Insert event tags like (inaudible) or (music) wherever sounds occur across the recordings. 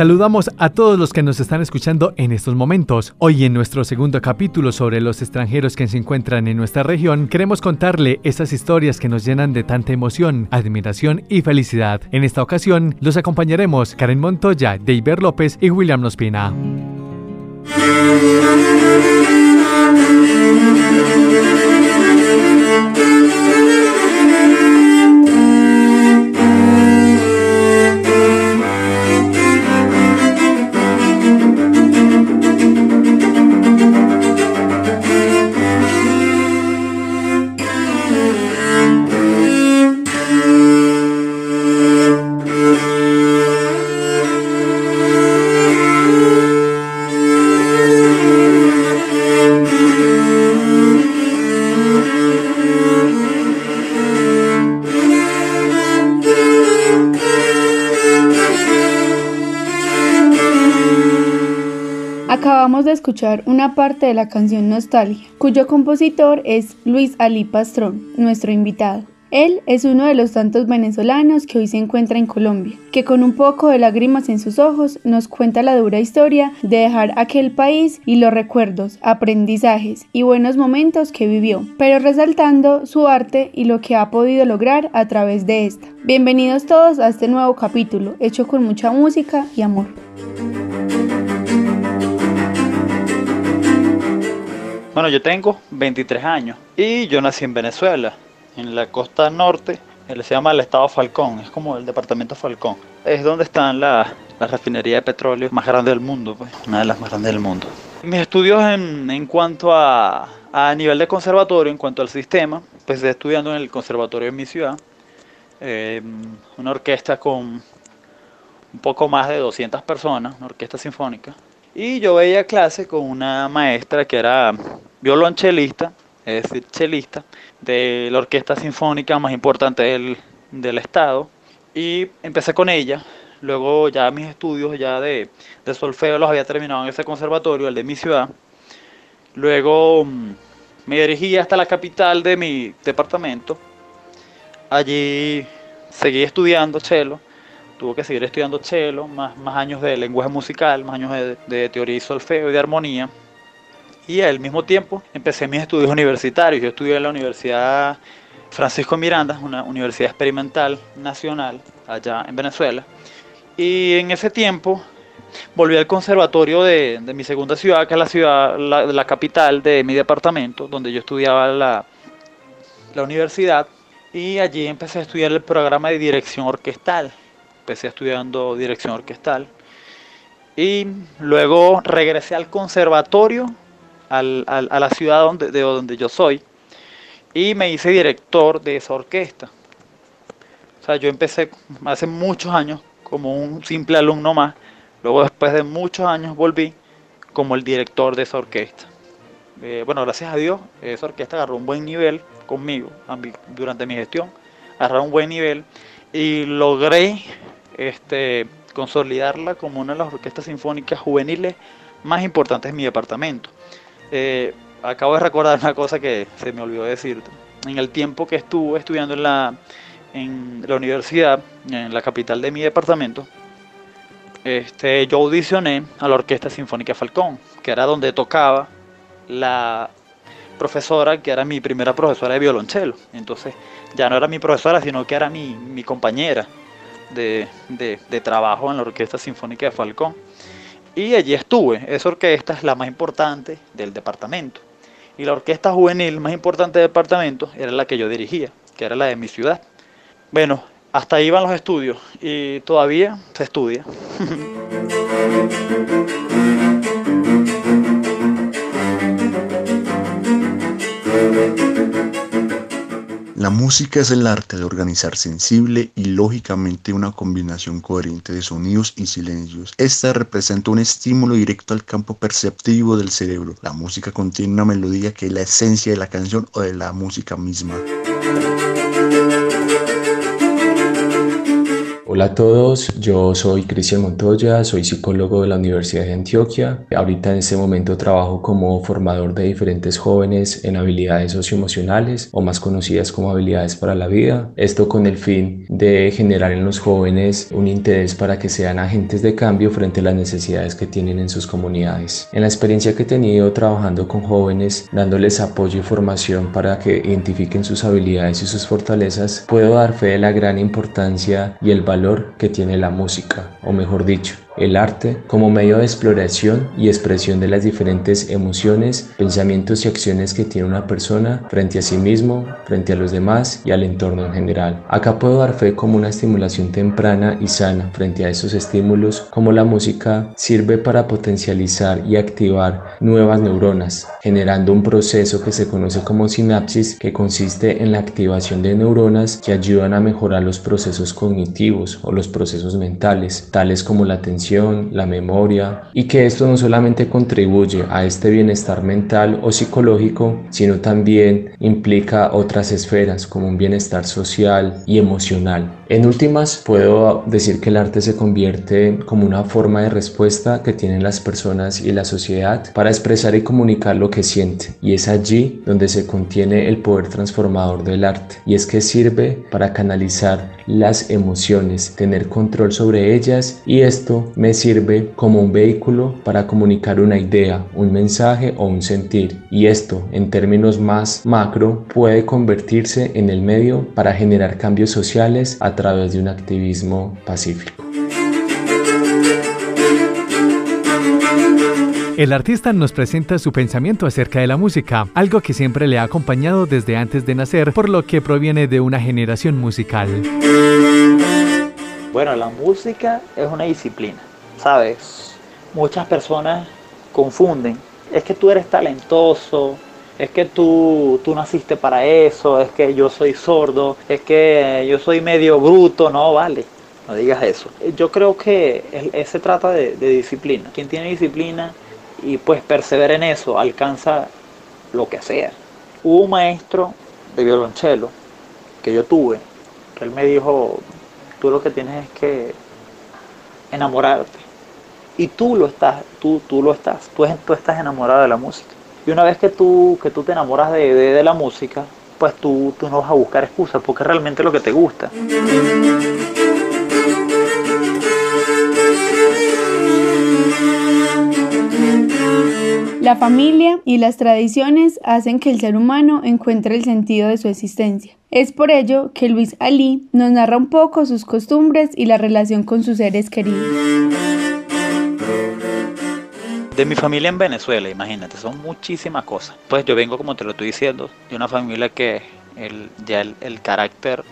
Saludamos a todos los que nos están escuchando en estos momentos. Hoy en nuestro segundo capítulo sobre los extranjeros que se encuentran en nuestra región, queremos contarle esas historias que nos llenan de tanta emoción, admiración y felicidad. En esta ocasión los acompañaremos Karen Montoya, David López y William Nospina. Escuchar una parte de la canción Nostalgia, cuyo compositor es Luis Ali Pastrón, nuestro invitado. Él es uno de los tantos venezolanos que hoy se encuentra en Colombia, que con un poco de lágrimas en sus ojos nos cuenta la dura historia de dejar aquel país y los recuerdos, aprendizajes y buenos momentos que vivió, pero resaltando su arte y lo que ha podido lograr a través de esta. Bienvenidos todos a este nuevo capítulo, hecho con mucha música y amor. Bueno, yo tengo 23 años y yo nací en Venezuela, en la costa norte, él se llama el estado Falcón, es como el departamento Falcón. Es donde están las la refinería de petróleo más grande del mundo, pues, una de las más grandes del mundo. Mis estudios en, en cuanto a, a, nivel de conservatorio, en cuanto al sistema, pues estoy estudiando en el conservatorio de mi ciudad, eh, una orquesta con un poco más de 200 personas, una orquesta sinfónica. Y yo veía clase con una maestra que era violonchelista, es decir, chelista, de la orquesta sinfónica más importante del, del estado. Y empecé con ella. Luego ya mis estudios ya de, de solfeo los había terminado en ese conservatorio, el de mi ciudad. Luego mm, me dirigí hasta la capital de mi departamento. Allí seguí estudiando cello tuvo que seguir estudiando cello, más, más años de lenguaje musical, más años de, teoría y solfeo y de armonía. Y al mismo tiempo empecé mis estudios universitarios. Yo estudié en la Universidad Francisco Miranda, una universidad experimental nacional allá en Venezuela. Y en ese tiempo volví al conservatorio de, de mi segunda ciudad, que es la ciudad, la, capital de mi departamento, donde yo estudiaba la, la universidad. Y allí empecé a estudiar el programa de dirección orquestal empecé estudiando dirección orquestal. Y luego regresé al conservatorio, al, a la ciudad donde, de donde yo soy, y me hice director de esa orquesta. O sea, yo empecé hace muchos años como un simple alumno más, luego después de muchos años volví como el director de esa orquesta. Eh, bueno, gracias a Dios, esa orquesta agarró un buen nivel conmigo durante mi gestión, agarró un buen nivel y logré este, consolidarla como una de las orquestas sinfónicas juveniles más importantes de mi departamento. Eh, acabo de recordar una cosa que se me olvidó decirte. En el tiempo que estuve estudiando en la, en la universidad, en la capital de mi departamento, este, yo audicioné a la Orquesta Sinfónica Falcón, que era donde tocaba la profesora que era mi primera profesora de violonchelo. Entonces ya no era mi profesora, sino que era mi, mi compañera de, de, trabajo en la Orquesta Sinfónica de Falcón. Y allí estuve. Esa orquesta es la más importante del departamento. Y la orquesta juvenil más importante del departamento era la que yo dirigía, que era la de mi ciudad. Bueno, hasta ahí van los estudios y todavía se estudia. (laughs) La música es el arte de organizar sensible y lógicamente una combinación coherente de sonidos y silencios. Esta representa un estímulo directo al campo perceptivo del cerebro. La música contiene una melodía que es la esencia de la canción o de la música misma. Hola a todos, yo soy Cristian Montoya, soy psicólogo de la Universidad de Antioquia. Ahorita en este momento trabajo como formador de diferentes jóvenes en habilidades socioemocionales o más conocidas como habilidades para la vida. Esto con el fin de generar en los jóvenes un interés para que sean agentes de cambio frente a las necesidades que tienen en sus comunidades. En la experiencia que he tenido trabajando con jóvenes, dándoles apoyo y formación para que identifiquen sus habilidades y sus fortalezas, puedo dar fe de la gran importancia y el valor que tiene la música, o mejor dicho, el arte como medio de exploración y expresión de las diferentes emociones, pensamientos y acciones que tiene una persona frente a sí mismo, frente a los demás y al entorno en general. Acá puedo dar fe como una estimulación temprana y sana frente a esos estímulos, como la música sirve para potencializar y activar nuevas neuronas, generando un proceso que se conoce como sinapsis que consiste en la activación de neuronas que ayudan a mejorar los procesos cognitivos o los procesos mentales, tales como la atención la memoria y que esto no solamente contribuye a este bienestar mental o psicológico, sino también implica otras esferas como un bienestar social y emocional. En últimas, puedo decir que el arte se convierte como una forma de respuesta que tienen las personas y la sociedad para expresar y comunicar lo que siente. Y es allí donde se contiene el poder transformador del arte. Y es que sirve para canalizar las emociones, tener control sobre ellas y esto me sirve como un vehículo para comunicar una idea, un mensaje o un sentir. Y esto, en términos más macro, puede convertirse en el medio para generar cambios sociales a través de un activismo pacífico. El artista nos presenta su pensamiento acerca de la música, algo que siempre le ha acompañado desde antes de nacer, por lo que proviene de una generación musical. Bueno, la música es una disciplina, ¿sabes? Muchas personas confunden, es que tú eres talentoso, es que tú, tú naciste para eso, es que yo soy sordo, es que yo soy medio bruto, no vale, no digas eso. Yo creo que se trata de, de disciplina. Quien tiene disciplina y pues persevera en eso, alcanza lo que sea. Hubo un maestro de violonchelo que yo tuve, que él me dijo, tú lo que tienes es que enamorarte. Y tú lo estás, tú, tú lo estás, tú, tú estás enamorado de la música. Y una vez que tú, que tú te enamoras de, de, la música, pues tú, tú no vas a buscar excusas porque es realmente lo que te gusta. La familia y las tradiciones hacen que el ser humano encuentre el sentido de su existencia. Es por ello que Luis Ali nos narra un poco sus costumbres y la relación con sus seres queridos. De mi familia en Venezuela, imagínate, son muchísimas cosas. Pues yo vengo, como te lo estoy diciendo, de una familia que el, ya el, carácter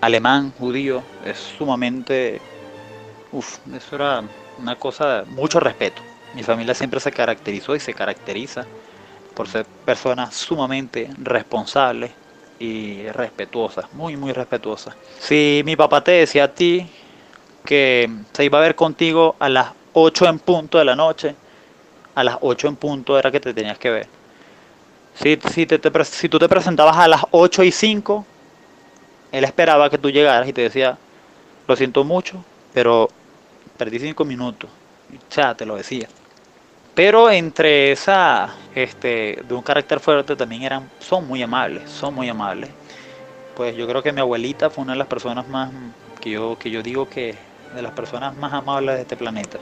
alemán, judío, es sumamente... Uf, eso era una cosa de mucho respeto. Mi familia siempre se caracterizó y se caracteriza por ser personas sumamente responsables y respetuosas, muy, muy respetuosas. Si mi papá te decía a ti que se iba a ver contigo a las 8 en punto de la noche, a las 8 en punto era que te tenías que ver. Si, si, te, tú te presentabas a las 8 y 5, él esperaba que tú llegaras y te decía, lo siento mucho, pero perdí 5 minutos. Ya te lo decía. Pero entre esa, este, de un carácter fuerte también eran, son muy amables, son muy amables. Pues yo creo que mi abuelita fue una de las personas más, que yo, que yo digo que de las personas más amables de este planeta.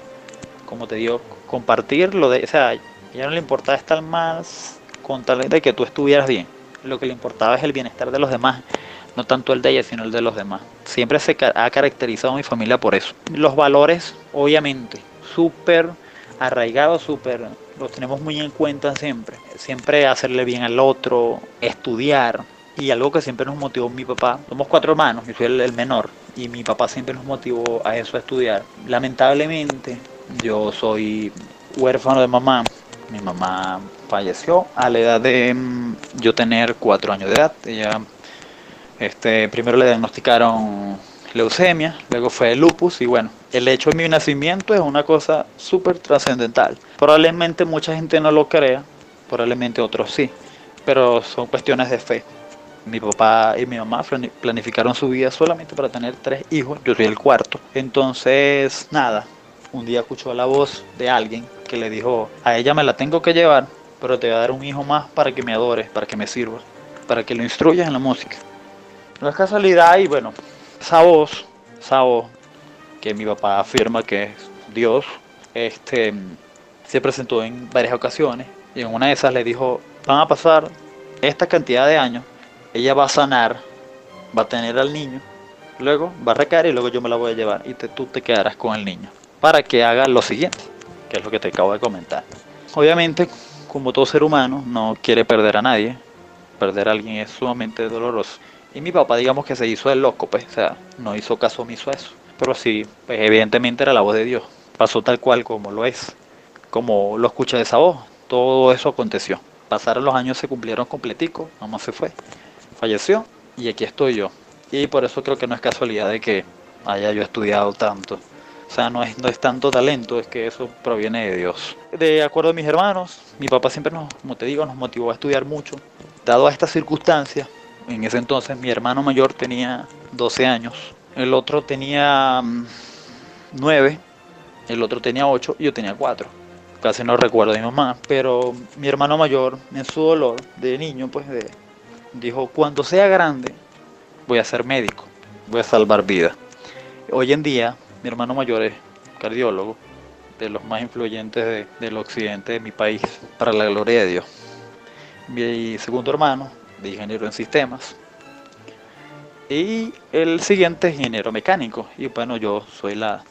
Como te digo, compartir lo de, o sea, ya no le importaba estar más con tal de que tú estuvieras bien. Lo que le importaba es el bienestar de los demás, no tanto el de ella, sino el de los demás. Siempre se ha caracterizado a mi familia por eso. Los valores, obviamente, súper arraigados, súper, los tenemos muy en cuenta siempre. Siempre hacerle bien al otro, estudiar. Y algo que siempre nos motivó mi papá, somos cuatro hermanos, yo soy el, menor, y mi papá siempre nos motivó a eso, a estudiar. Lamentablemente, yo soy huérfano de mamá, mi mamá falleció a la edad de mm, yo tener cuatro años de edad. Ella, este, primero le diagnosticaron leucemia, luego fue lupus y bueno, el hecho de mi nacimiento es una cosa súper trascendental. Probablemente mucha gente no lo crea, probablemente otros sí, pero son cuestiones de fe. Mi papá y mi mamá planificaron su vida solamente para tener tres hijos. Yo soy el cuarto. Entonces, nada, un día escuchó la voz de alguien que le dijo, a ella me la tengo que llevar, pero te voy a dar un hijo más para que me adore, para que me sirva, para que lo instruyas en la música. No es casualidad y bueno, esa voz, esa voz que mi papá afirma que es Dios, este, se presentó en varias ocasiones y en una de esas le dijo, van a pasar esta cantidad de años, ella va a sanar, va a tener al niño, luego va a recaer y luego yo me la voy a llevar y tú te quedarás con el niño para que haga lo siguiente, que es lo que te acabo de comentar. Obviamente, como todo ser humano, no quiere perder a nadie, perder a alguien es sumamente doloroso. Y mi papá, digamos que se hizo el loco, pues, o sea, no hizo caso omiso a eso. Pero sí, pues evidentemente era la voz de Dios. Pasó tal cual como lo es, como lo escucha de esa voz. Todo eso aconteció. Pasaron los años, se cumplieron completico, mamá se fue, falleció y aquí estoy yo. Y por eso creo que no es casualidad de que haya yo estudiado tanto. O sea, no es, no es tanto talento, es que eso proviene de Dios. De acuerdo a mis hermanos, mi papá siempre nos, como te digo, nos motivó a estudiar mucho. Dado a estas circunstancias, en ese entonces mi hermano mayor tenía 12 años, el otro tenía 9, mm, el otro tenía 8 y yo tenía 4 casi no recuerdo a mi mamá, pero mi hermano mayor, en su dolor de niño, pues dijo, cuando sea grande, voy a ser médico, voy a salvar vidas. Hoy en día, mi hermano mayor es cardiólogo, de los más influyentes del occidente de mi país, para la gloria de Dios. Mi segundo hermano, de ingeniero en sistemas. Y el siguiente es mecánico. Y bueno, yo soy la,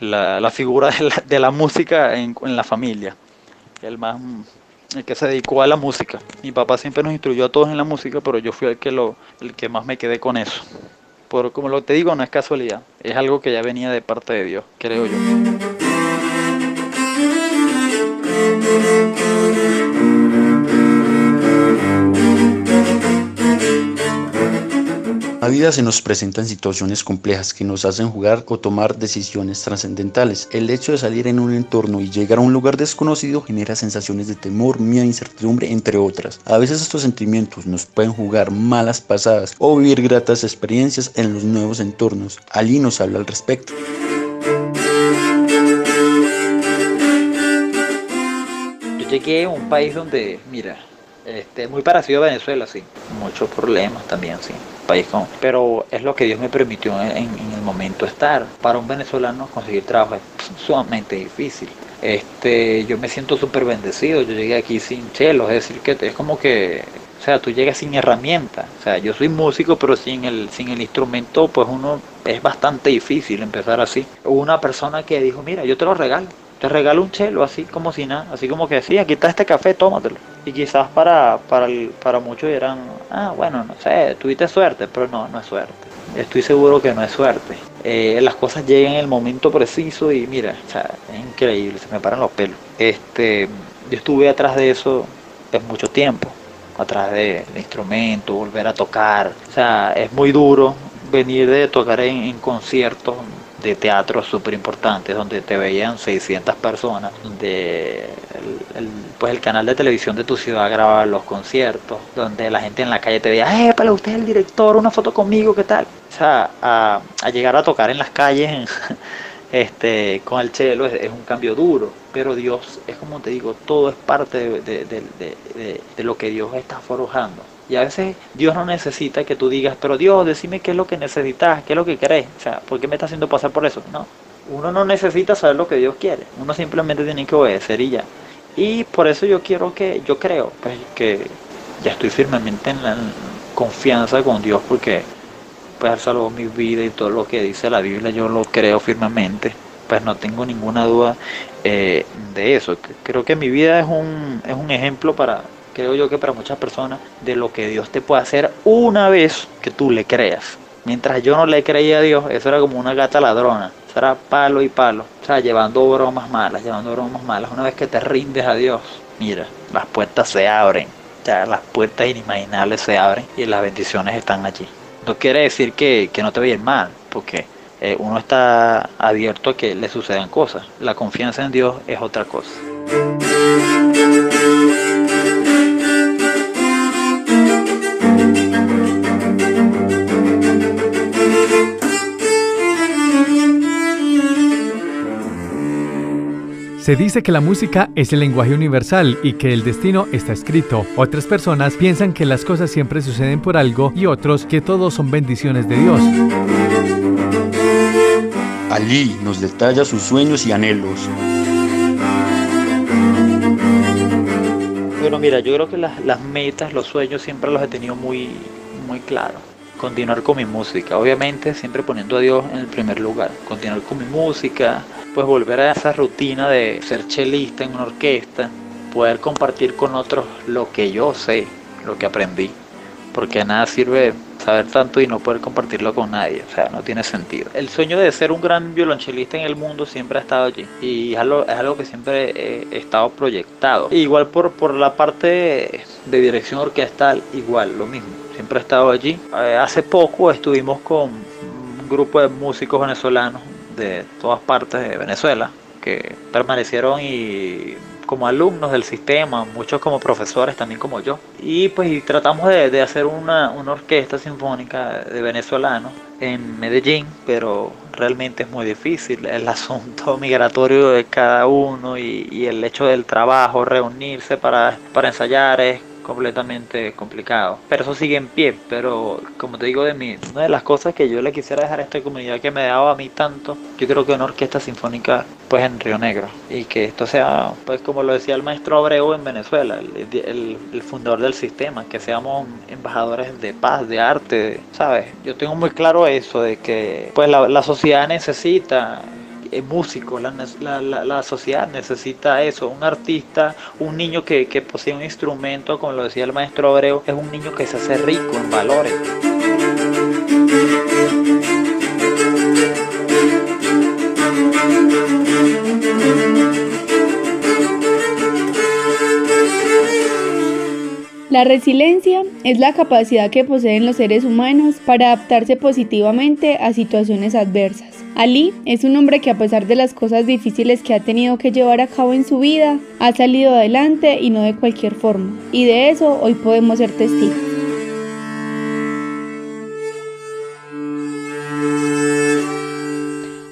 la, figura de la, música en, la familia. El más el que se dedicó a la música. Mi papá siempre nos instruyó a todos en la música, pero yo fui el que lo el que más me quedé con eso. Por como lo te digo, no es casualidad, es algo que ya venía de parte de Dios, creo yo. La vida se nos presentan situaciones complejas que nos hacen jugar o tomar decisiones trascendentales. El hecho de salir en un entorno y llegar a un lugar desconocido genera sensaciones de temor, miedo, incertidumbre, entre otras. A veces estos sentimientos nos pueden jugar malas pasadas o vivir gratas experiencias en los nuevos entornos. Ali nos habla al respecto. Yo llegué a un país donde, mira, este, muy parecido a Venezuela, sí. Muchos problemas también, sí. País con... Pero es lo que Dios me permitió en, el momento estar. Para un venezolano conseguir trabajo es sumamente difícil. Este, yo me siento súper bendecido. Yo llegué aquí sin chelo, es decir, que es como que o sea, tú llegas sin herramienta. O sea, yo soy músico, pero sin el, sin el instrumento, pues uno es bastante difícil empezar así. Hubo una persona que dijo, mira, yo te lo regalo te regalo un chelo así como si nada, así como que sí, aquí está este café, tómatelo. Y quizás para, para, para muchos dirán, ah, bueno, no sé, tuviste suerte, pero no, no es suerte. Estoy seguro que no es suerte. Eh, las cosas llegan en el momento preciso y mira, o sea, es increíble, se me paran los pelos. Este, yo estuve atrás de eso es mucho tiempo, atrás de, instrumento, volver a tocar. O sea, es muy duro venir de tocar en, en conciertos de teatro súper importantes donde te veían 600 personas, donde el, pues el canal de televisión de tu ciudad grababa los conciertos, donde la gente en la calle te veía, ¡eh, para usted es el director, una foto conmigo, qué tal! O sea, a, llegar a tocar en las calles (laughs) este, con el chelo es, un cambio duro, pero Dios, es como te digo, todo es parte de, de lo que Dios está forjando. Y a veces Dios no necesita que tú digas, pero Dios, decime qué es lo que necesitas, qué es lo que querés. O sea, ¿por qué me está haciendo pasar por eso? No. Uno no necesita saber lo que Dios quiere. Uno simplemente tiene que obedecer y ya. Y por eso yo quiero que, yo creo pues, que ya estoy firmemente en la confianza con Dios porque pues Él salvó mi vida y todo lo que dice la Biblia yo lo creo firmemente. Pues no tengo ninguna duda eh, de eso. Creo que mi vida es un, es un ejemplo para, creo yo que para muchas personas, de lo que Dios te puede hacer una vez que tú le creas. Mientras yo no le creía a Dios, eso era como una gata ladrona. Eso era palo y palo. O sea, llevando bromas malas, llevando bromas malas. Una vez que te rindes a Dios, mira, las puertas se abren. Ya las puertas inimaginables se abren y las bendiciones están allí. No quiere decir que, no te vayan mal, porque eh, uno está abierto a que le sucedan cosas. La confianza en Dios es otra cosa. Se dice que la música es el lenguaje universal y que el destino está escrito. Otras personas piensan que las cosas siempre suceden por algo y otros que todos son bendiciones de Dios. Ali nos detalla sus sueños y anhelos. Bueno, mira, yo creo que las, las metas, los sueños siempre los he tenido muy, muy claros continuar con mi música, obviamente siempre poniendo a Dios en el primer lugar, continuar con mi música, pues volver a esa rutina de ser chelista en una orquesta, poder compartir con otros lo que yo sé, lo que aprendí, porque nada sirve saber tanto y no poder compartirlo con nadie, o sea, no tiene sentido. El sueño de ser un gran violonchelista en el mundo siempre ha estado allí. Y es algo, es algo que siempre he, estado proyectado. igual por, por la parte de dirección orquestal, igual, lo mismo, siempre he estado allí. Eh, hace poco estuvimos con un grupo de músicos venezolanos de todas partes de Venezuela que permanecieron y como alumnos del sistema, muchos como profesores también como yo. Y pues tratamos de, hacer una, orquesta sinfónica de venezolanos en Medellín, pero realmente es muy difícil. El (laughs) asunto migratorio de cada uno y, y el hecho del trabajo, reunirse para, para ensayar es completamente complicado. Pero eso sigue en pie. Pero como te digo de mí, una de las cosas que yo le quisiera dejar a esta comunidad que me daba a mí tanto, yo creo que una orquesta sinfónica pues en Río Negro. Y que esto sea, pues como lo decía el maestro Abreu en Venezuela, el, fundador del sistema, que seamos embajadores de paz, de arte, ¿sabes? Yo tengo muy claro eso, de que pues la sociedad necesita eh, músico, la, la, la, sociedad necesita eso, un artista, un niño que, que posee un instrumento, como lo decía el maestro Abreu, es un niño que se hace rico en valores. La resiliencia es la capacidad que poseen los seres humanos para adaptarse positivamente a situaciones adversas. Ali es un hombre que a pesar de las cosas difíciles que ha tenido que llevar a cabo en su vida, ha salido adelante y no de cualquier forma. Y de eso hoy podemos ser testigos.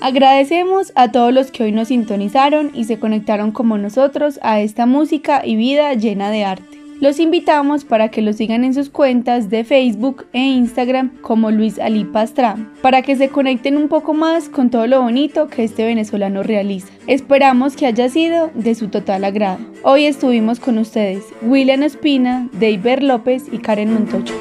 Agradecemos a todos los que hoy nos sintonizaron y se conectaron como nosotros a esta música y vida llena de arte. Los invitamos para que lo sigan en sus cuentas de Facebook e Instagram como Luis Ali Pastrán, para que se conecten un poco más con todo lo bonito que este venezolano realiza. Esperamos que haya sido de su total agrado. Hoy estuvimos con ustedes William Espina, David López y Karen Montocho.